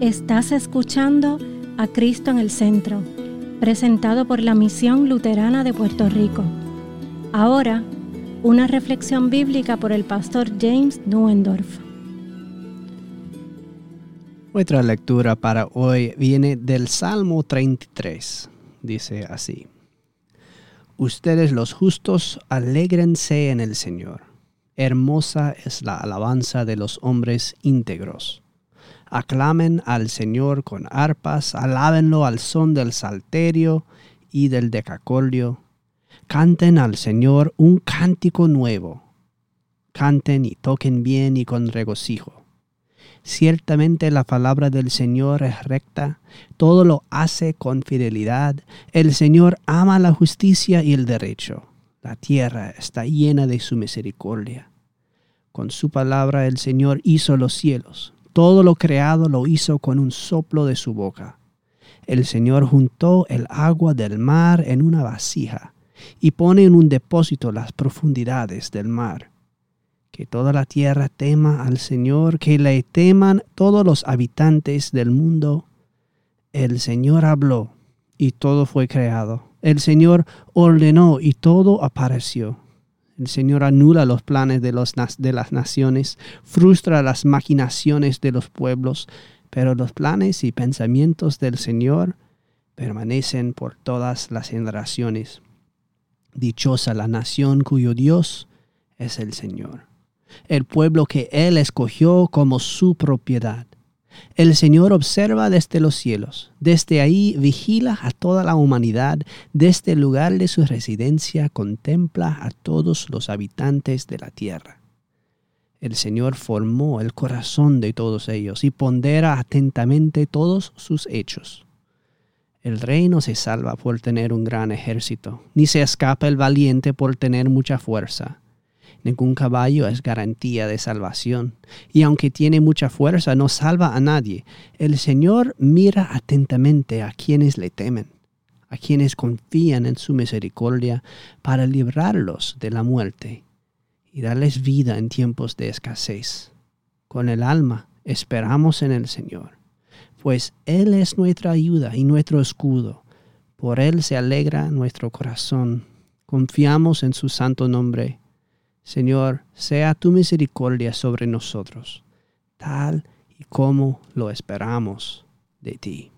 Estás escuchando a Cristo en el Centro, presentado por la Misión Luterana de Puerto Rico. Ahora, una reflexión bíblica por el pastor James Nuendorf. Nuestra lectura para hoy viene del Salmo 33. Dice así. Ustedes los justos, alégrense en el Señor. Hermosa es la alabanza de los hombres íntegros. Aclamen al Señor con arpas, alábenlo al son del salterio y del decacordio. Canten al Señor un cántico nuevo. Canten y toquen bien y con regocijo Ciertamente la palabra del Señor es recta, todo lo hace con fidelidad. El Señor ama la justicia y el derecho. La tierra está llena de su misericordia. Con su palabra el Señor hizo los cielos. Todo lo creado lo hizo con un soplo de su boca. El Señor juntó el agua del mar en una vasija y pone en un depósito las profundidades del mar que toda la tierra tema al Señor, que le teman todos los habitantes del mundo. El Señor habló y todo fue creado. El Señor ordenó y todo apareció. El Señor anula los planes de, los, de las naciones, frustra las maquinaciones de los pueblos, pero los planes y pensamientos del Señor permanecen por todas las generaciones. Dichosa la nación cuyo Dios es el Señor el pueblo que Él escogió como su propiedad. El Señor observa desde los cielos, desde ahí vigila a toda la humanidad, desde el lugar de su residencia contempla a todos los habitantes de la tierra. El Señor formó el corazón de todos ellos y pondera atentamente todos sus hechos. El rey no se salva por tener un gran ejército, ni se escapa el valiente por tener mucha fuerza Ningún caballo es garantía de salvación, y aunque tiene mucha fuerza, no salva a nadie. El Señor mira atentamente a quienes le temen, a quienes confían en su misericordia, para librarlos de la muerte y darles vida en tiempos de escasez. Con el alma esperamos en el Señor, pues Él es nuestra ayuda y nuestro escudo. Por Él se alegra nuestro corazón. Confiamos en su santo nombre Señor, sea tu misericordia sobre nosotros, tal y como lo esperamos de ti.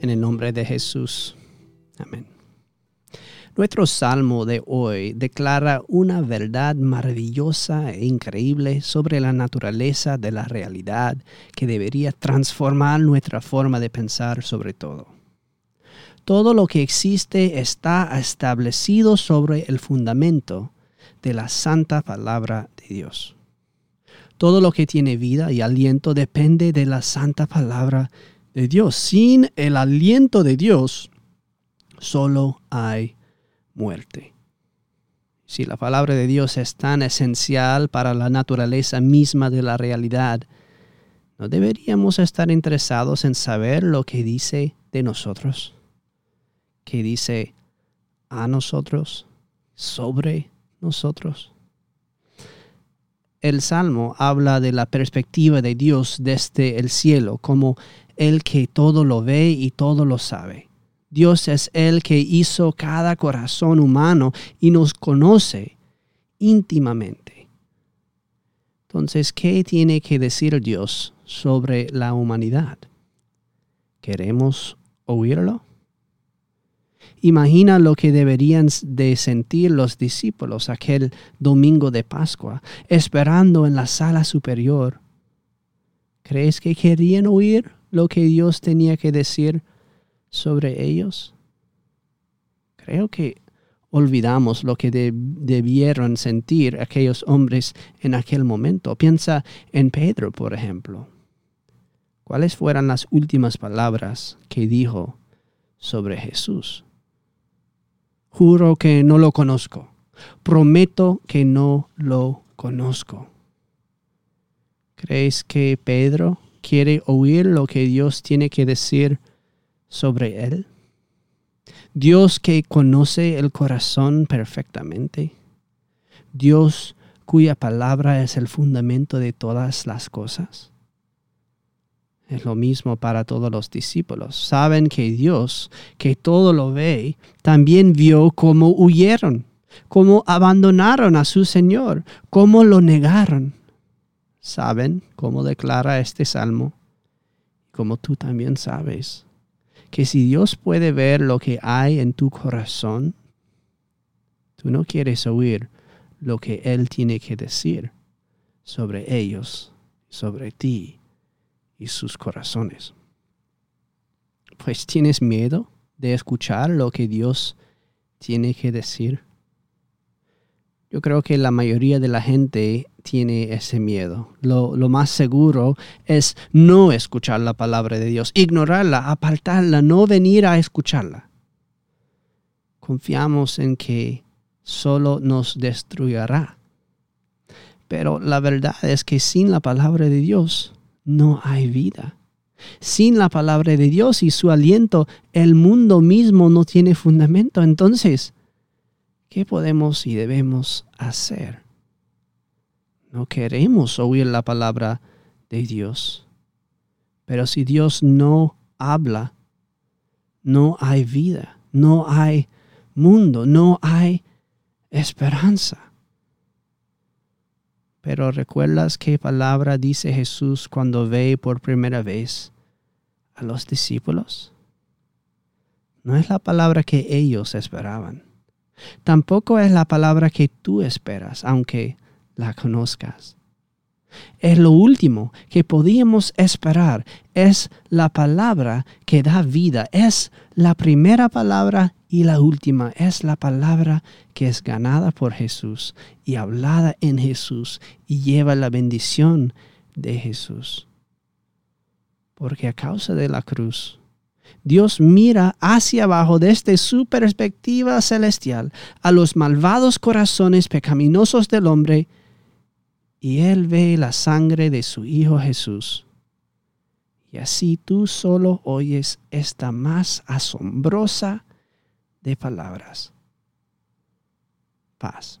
En el nombre de Jesús. Amén. Nuestro salmo de hoy declara una verdad maravillosa e increíble sobre la naturaleza de la realidad que debería transformar nuestra forma de pensar sobre todo. Todo lo que existe está establecido sobre el fundamento de la santa palabra de Dios. Todo lo que tiene vida y aliento depende de la santa palabra de Dios. Sin el aliento de Dios, solo hay muerte. Si la palabra de Dios es tan esencial para la naturaleza misma de la realidad, ¿no deberíamos estar interesados en saber lo que dice de nosotros? ¿Qué dice a nosotros? ¿Sobre nosotros? El Salmo habla de la perspectiva de Dios desde el cielo, como el que todo lo ve y todo lo sabe. Dios es el que hizo cada corazón humano y nos conoce íntimamente. Entonces, ¿qué tiene que decir Dios sobre la humanidad? ¿Queremos oírlo? Imagina lo que deberían de sentir los discípulos aquel domingo de Pascua, esperando en la sala superior. ¿Crees que querían oír lo que Dios tenía que decir sobre ellos? Creo que olvidamos lo que debieron sentir aquellos hombres en aquel momento. Piensa en Pedro, por ejemplo. ¿Cuáles fueron las últimas palabras que dijo sobre Jesús? Juro que no lo conozco. Prometo que no lo conozco. ¿Crees que Pedro quiere oír lo que Dios tiene que decir sobre Él? Dios que conoce el corazón perfectamente. Dios cuya palabra es el fundamento de todas las cosas. Es lo mismo para todos los discípulos. Saben que Dios, que todo lo ve, también vio cómo huyeron, cómo abandonaron a su Señor, cómo lo negaron. Saben cómo declara este salmo, como tú también sabes, que si Dios puede ver lo que hay en tu corazón, tú no quieres oír lo que Él tiene que decir sobre ellos, sobre ti y sus corazones. Pues tienes miedo de escuchar lo que Dios tiene que decir. Yo creo que la mayoría de la gente tiene ese miedo. Lo, más seguro es no escuchar la palabra de Dios, ignorarla, apartarla, no venir a escucharla. Confiamos en que solo nos destruirá. Pero la verdad es que sin la palabra de Dios no hay vida. Sin la palabra de Dios y su aliento, el mundo mismo no tiene fundamento. Entonces, ¿qué podemos y debemos hacer? No queremos oír la palabra de Dios. Pero si Dios no habla, no hay vida, no hay mundo, no hay esperanza. Pero ¿recuerdas qué palabra dice Jesús cuando ve por primera vez a los discípulos? No es la palabra que ellos esperaban. Tampoco es la palabra que tú esperas, aunque la conozcas. Es lo último que podíamos esperar. Es la palabra que da vida. Es la primera palabra y la última es la palabra que es ganada por Jesús y hablada en Jesús y lleva la bendición de Jesús. Porque a causa de la cruz, Dios mira hacia abajo desde su perspectiva celestial a los malvados corazones pecaminosos del hombre y Él ve la sangre de su Hijo Jesús. Y así tú solo oyes esta más asombrosa de palabras. Paz.